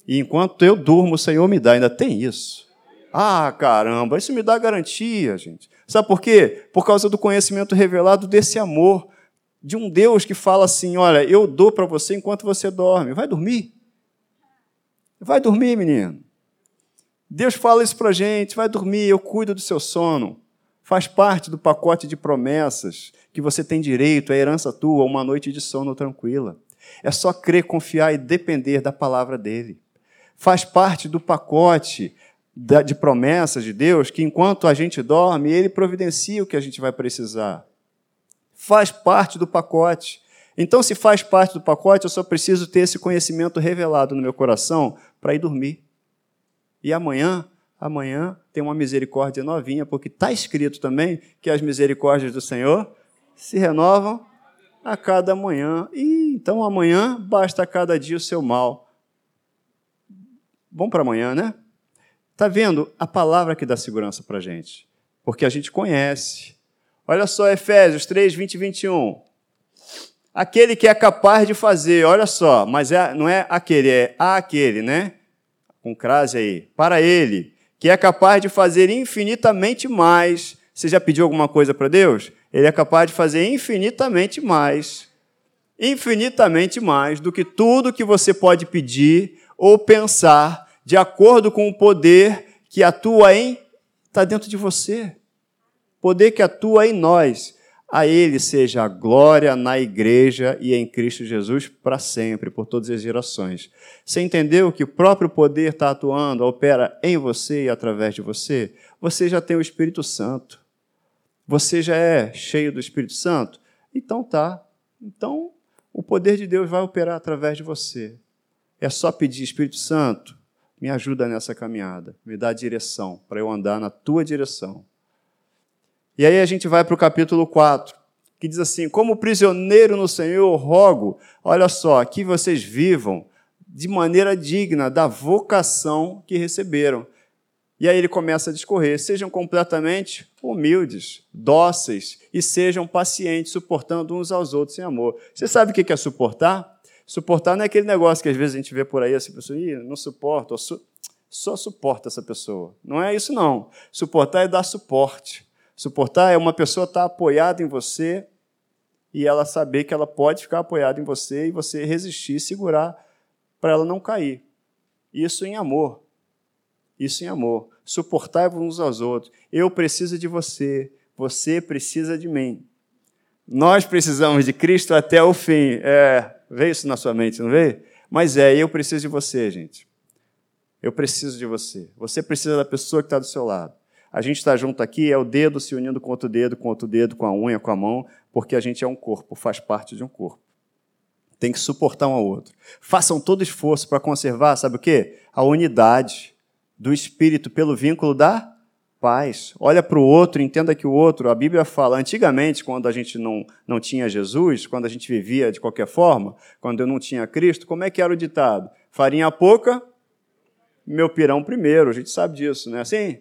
E enquanto eu durmo, o Senhor me dá. Ainda tem isso. Ah, caramba, isso me dá garantia, gente. Sabe por quê? Por causa do conhecimento revelado desse amor de um Deus que fala assim: olha, eu dou para você enquanto você dorme. Vai dormir. Vai dormir, menino. Deus fala isso para a gente: vai dormir, eu cuido do seu sono. Faz parte do pacote de promessas que você tem direito, é herança tua, uma noite de sono tranquila. É só crer, confiar e depender da palavra dele. Faz parte do pacote de promessas de Deus que, enquanto a gente dorme, ele providencia o que a gente vai precisar faz parte do pacote. Então, se faz parte do pacote, eu só preciso ter esse conhecimento revelado no meu coração para ir dormir. E amanhã, amanhã tem uma misericórdia novinha, porque está escrito também que as misericórdias do Senhor se renovam a cada manhã. E então amanhã basta a cada dia o seu mal. Bom para amanhã, né? Está vendo a palavra que dá segurança para a gente? Porque a gente conhece, Olha só, Efésios 3, 20 e 21. Aquele que é capaz de fazer, olha só, mas é, não é aquele, é aquele, né? Com crase aí. Para ele, que é capaz de fazer infinitamente mais. Você já pediu alguma coisa para Deus? Ele é capaz de fazer infinitamente mais. Infinitamente mais do que tudo que você pode pedir ou pensar, de acordo com o poder que atua em. Está dentro de você poder que atua em nós. A Ele seja a glória na igreja e em Cristo Jesus para sempre, por todas as gerações. Você entendeu que o próprio poder está atuando, opera em você e através de você? Você já tem o Espírito Santo. Você já é cheio do Espírito Santo? Então tá. Então o poder de Deus vai operar através de você. É só pedir, Espírito Santo, me ajuda nessa caminhada, me dá direção para eu andar na tua direção. E aí a gente vai para o capítulo 4, que diz assim: Como prisioneiro no Senhor, rogo, olha só, que vocês vivam de maneira digna da vocação que receberam. E aí ele começa a discorrer: sejam completamente humildes, dóceis e sejam pacientes, suportando uns aos outros em amor. Você sabe o que é suportar? Suportar não é aquele negócio que às vezes a gente vê por aí, assim, pessoa, Ih, não suporta, su só suporta essa pessoa. Não é isso, não. Suportar é dar suporte. Suportar é uma pessoa estar apoiada em você e ela saber que ela pode ficar apoiada em você e você resistir, segurar para ela não cair. Isso em amor. Isso em amor. Suportar uns aos outros. Eu preciso de você, você precisa de mim. Nós precisamos de Cristo até o fim. É, vê isso na sua mente, não vê? Mas é, eu preciso de você, gente. Eu preciso de você. Você precisa da pessoa que está do seu lado. A gente está junto aqui, é o dedo se unindo com outro dedo, com outro dedo, com a unha, com a mão, porque a gente é um corpo, faz parte de um corpo. Tem que suportar um ao outro. Façam todo esforço para conservar, sabe o quê? A unidade do espírito pelo vínculo da paz. Olha para o outro, entenda que o outro, a Bíblia fala, antigamente, quando a gente não, não tinha Jesus, quando a gente vivia de qualquer forma, quando eu não tinha Cristo, como é que era o ditado? Farinha pouca, meu pirão primeiro. A gente sabe disso, não é assim?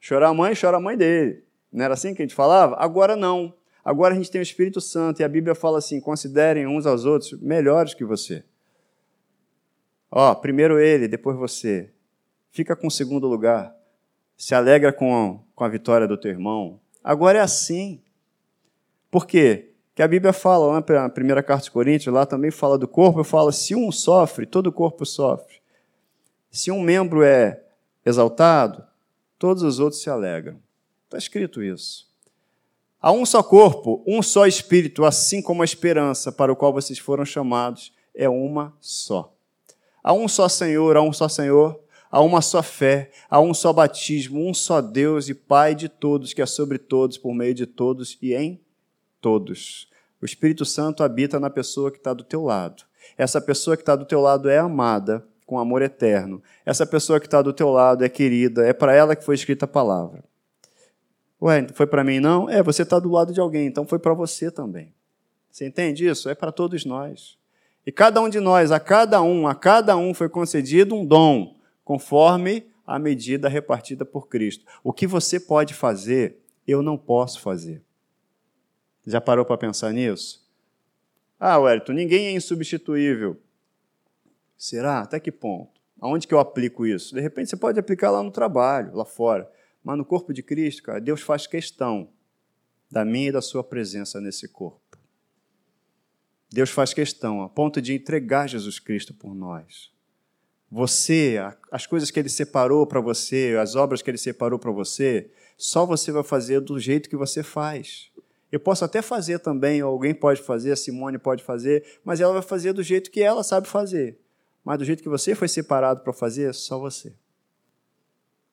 Chorar a mãe, chora a mãe dele. Não era assim que a gente falava? Agora não. Agora a gente tem o Espírito Santo e a Bíblia fala assim: considerem uns aos outros melhores que você. Ó, primeiro ele, depois você. Fica com o segundo lugar. Se alegra com, com a vitória do teu irmão. Agora é assim. Por quê? Que a Bíblia fala, lá na primeira carta de Coríntios, lá também fala do corpo, fala: se um sofre, todo o corpo sofre. Se um membro é exaltado, todos os outros se alegram. Está escrito isso. Há um só corpo, um só espírito, assim como a esperança para o qual vocês foram chamados é uma só. Há um só Senhor, há um só Senhor, há uma só fé, há um só batismo, um só Deus e Pai de todos, que é sobre todos, por meio de todos e em todos. O Espírito Santo habita na pessoa que está do teu lado. Essa pessoa que está do teu lado é amada com amor eterno. Essa pessoa que está do teu lado é querida, é para ela que foi escrita a palavra. Ué, foi para mim não? É, você está do lado de alguém, então foi para você também. Você entende isso? É para todos nós. E cada um de nós, a cada um, a cada um foi concedido um dom, conforme a medida repartida por Cristo. O que você pode fazer, eu não posso fazer. Já parou para pensar nisso? Ah, Wellington, ninguém é insubstituível. Será? Até que ponto? Aonde que eu aplico isso? De repente você pode aplicar lá no trabalho, lá fora. Mas no corpo de Cristo, cara, Deus faz questão da minha e da sua presença nesse corpo. Deus faz questão a ponto de entregar Jesus Cristo por nós. Você, as coisas que ele separou para você, as obras que ele separou para você, só você vai fazer do jeito que você faz. Eu posso até fazer também, alguém pode fazer, a Simone pode fazer, mas ela vai fazer do jeito que ela sabe fazer. Mas do jeito que você foi separado para fazer, só você.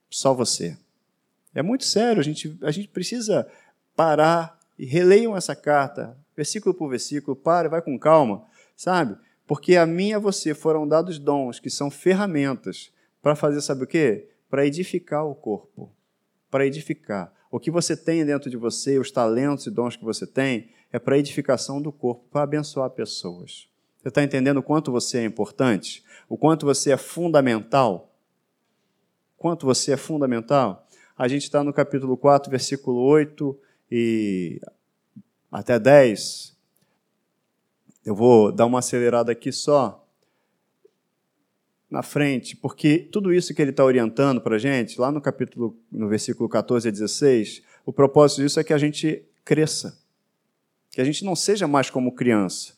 Só você. É muito sério, a gente, a gente precisa parar e releiam essa carta, versículo por versículo, para, vai com calma, sabe? Porque a mim e a você foram dados dons que são ferramentas para fazer, sabe o quê? Para edificar o corpo. Para edificar. O que você tem dentro de você, os talentos e dons que você tem, é para edificação do corpo, para abençoar pessoas. Você está entendendo o quanto você é importante? O quanto você é fundamental? Quanto você é fundamental? A gente está no capítulo 4, versículo 8 e até 10. Eu vou dar uma acelerada aqui só na frente, porque tudo isso que ele está orientando para a gente, lá no capítulo, no versículo 14 a 16, o propósito disso é que a gente cresça, que a gente não seja mais como criança,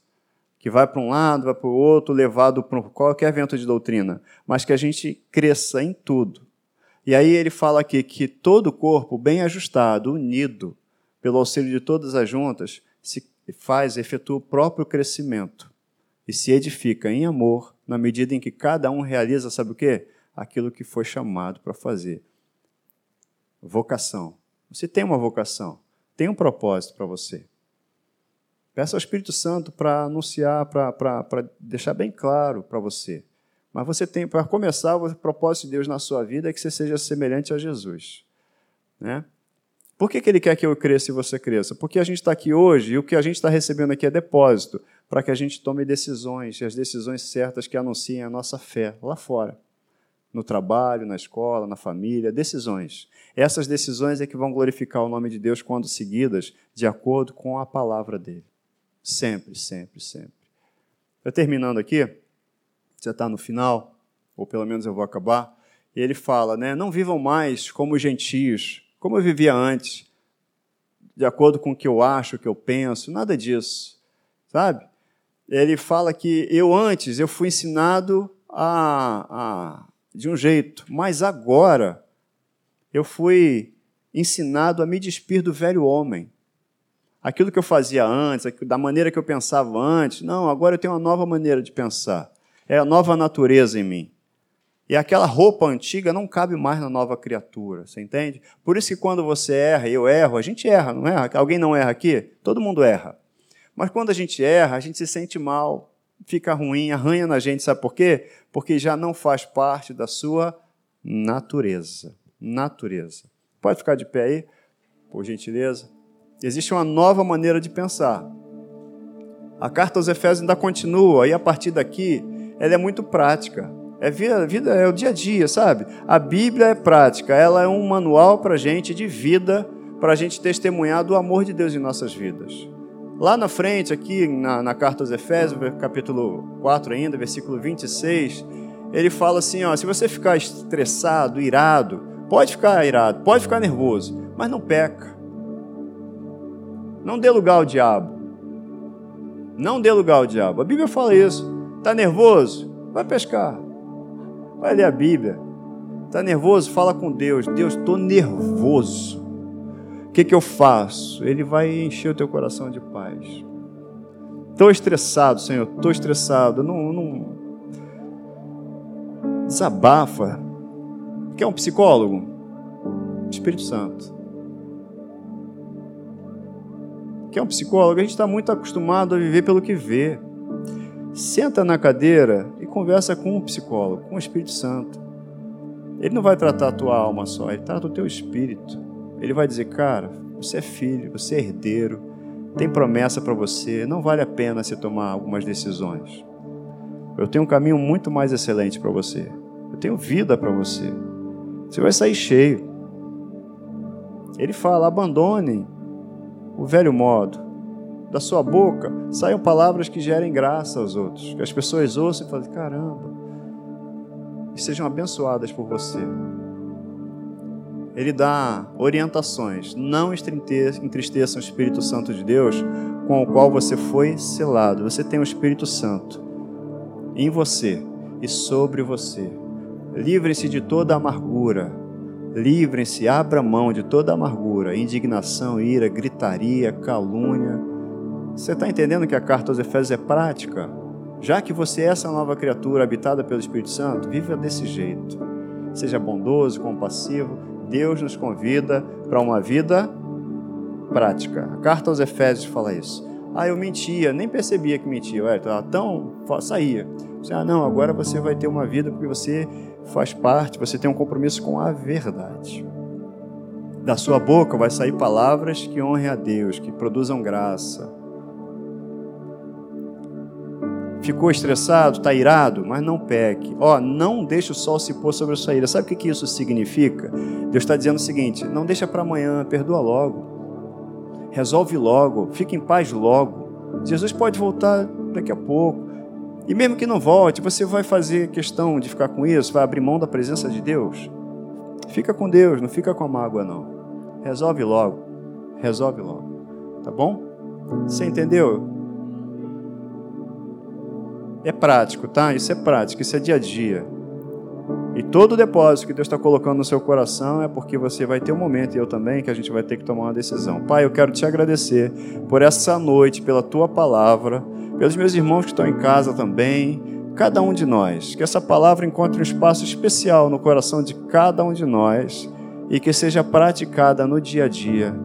que vai para um lado, vai para o outro, levado por qualquer vento de doutrina, mas que a gente cresça em tudo. E aí ele fala aqui que todo o corpo bem ajustado, unido, pelo auxílio de todas as juntas, se faz, efetua o próprio crescimento e se edifica em amor na medida em que cada um realiza, sabe o quê? Aquilo que foi chamado para fazer. Vocação. Você tem uma vocação, tem um propósito para você. Peça ao Espírito Santo para anunciar, para deixar bem claro para você. Mas você tem, para começar, o propósito de Deus na sua vida é que você seja semelhante a Jesus. Né? Por que, que ele quer que eu cresça e você cresça? Porque a gente está aqui hoje e o que a gente está recebendo aqui é depósito para que a gente tome decisões, e as decisões certas que anunciem a nossa fé lá fora. No trabalho, na escola, na família, decisões. Essas decisões é que vão glorificar o nome de Deus quando seguidas de acordo com a palavra dele. Sempre, sempre, sempre. Eu terminando aqui, você está no final, ou pelo menos eu vou acabar, e ele fala, né? Não vivam mais como gentios, como eu vivia antes, de acordo com o que eu acho, o que eu penso, nada disso, sabe? Ele fala que eu antes eu fui ensinado a, a de um jeito, mas agora eu fui ensinado a me despir do velho homem. Aquilo que eu fazia antes, da maneira que eu pensava antes, não, agora eu tenho uma nova maneira de pensar. É a nova natureza em mim. E aquela roupa antiga não cabe mais na nova criatura, você entende? Por isso que quando você erra, eu erro, a gente erra, não erra? Alguém não erra aqui? Todo mundo erra. Mas quando a gente erra, a gente se sente mal, fica ruim, arranha na gente, sabe por quê? Porque já não faz parte da sua natureza. Natureza. Pode ficar de pé aí, por gentileza? Existe uma nova maneira de pensar. A carta aos Efésios ainda continua, e a partir daqui, ela é muito prática. É vida, vida, é o dia a dia, sabe? A Bíblia é prática, ela é um manual para a gente de vida, para a gente testemunhar do amor de Deus em nossas vidas. Lá na frente, aqui na, na carta aos Efésios, capítulo 4 ainda, versículo 26, ele fala assim: ó, se você ficar estressado, irado, pode ficar irado, pode ficar nervoso, mas não peca. Não dê lugar ao diabo. Não dê lugar ao diabo. A Bíblia fala isso. Está nervoso? Vai pescar. Vai ler a Bíblia. Está nervoso? Fala com Deus. Deus, estou nervoso. O que, que eu faço? Ele vai encher o teu coração de paz. Estou estressado, Senhor. Estou estressado. Não, não... Desabafa. Quer um psicólogo? Espírito Santo. Quer um psicólogo? A gente está muito acostumado a viver pelo que vê. Senta na cadeira e conversa com um psicólogo, com o Espírito Santo. Ele não vai tratar a tua alma só, ele trata o teu espírito. Ele vai dizer: Cara, você é filho, você é herdeiro, tem promessa para você, não vale a pena você tomar algumas decisões. Eu tenho um caminho muito mais excelente para você. Eu tenho vida para você. Você vai sair cheio. Ele fala: abandonem o velho modo. Da sua boca saiam palavras que gerem graça aos outros, que as pessoas ouçam e falem: caramba, e sejam abençoadas por você. Ele dá orientações. Não entristeçam o Espírito Santo de Deus, com o qual você foi selado. Você tem o Espírito Santo em você e sobre você. Livrem-se de toda amargura. Livrem-se, abra mão de toda amargura, indignação, ira, gritaria, calúnia. Você está entendendo que a carta aos Efésios é prática? Já que você é essa nova criatura habitada pelo Espírito Santo, viva desse jeito. Seja bondoso, compassivo. Deus nos convida para uma vida prática. A carta aos Efésios fala isso. Ah, eu mentia, nem percebia que mentia. Ué, tão saía. Ah, não, agora você vai ter uma vida porque você faz parte, você tem um compromisso com a verdade. Da sua boca vai sair palavras que honrem a Deus, que produzam graça. Ficou estressado, está irado, mas não peque. Ó, não deixe o sol se pôr sobre a sua ira. Sabe o que isso significa? Deus está dizendo o seguinte: não deixa para amanhã, perdoa logo. Resolve logo, fique em paz logo. Jesus pode voltar daqui a pouco. E mesmo que não volte, você vai fazer questão de ficar com isso, vai abrir mão da presença de Deus. Fica com Deus, não fica com a mágoa, não. Resolve logo. Resolve logo. Tá bom? Você entendeu? É prático, tá? Isso é prático, isso é dia a dia. E todo depósito que Deus está colocando no seu coração é porque você vai ter um momento, e eu também, que a gente vai ter que tomar uma decisão. Pai, eu quero te agradecer por essa noite, pela tua palavra pelos meus irmãos que estão em casa também, cada um de nós. Que essa palavra encontre um espaço especial no coração de cada um de nós e que seja praticada no dia a dia.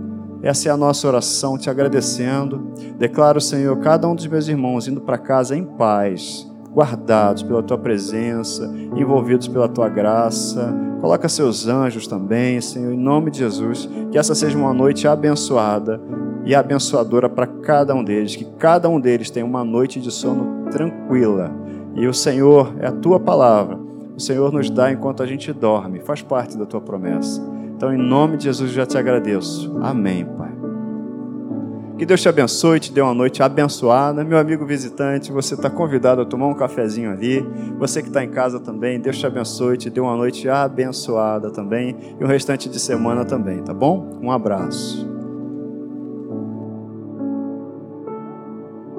Essa é a nossa oração, te agradecendo. Declaro, Senhor, cada um dos meus irmãos indo para casa em paz, guardados pela tua presença, envolvidos pela tua graça. Coloca seus anjos também, Senhor, em nome de Jesus. Que essa seja uma noite abençoada e abençoadora para cada um deles, que cada um deles tenha uma noite de sono tranquila. E o Senhor é a tua palavra. O Senhor nos dá enquanto a gente dorme, faz parte da tua promessa. Então, em nome de Jesus, já te agradeço. Amém, Pai. Que Deus te abençoe, te dê uma noite abençoada. Meu amigo visitante, você está convidado a tomar um cafezinho ali. Você que está em casa também, Deus te abençoe, te dê uma noite abençoada também. E o restante de semana também, tá bom? Um abraço.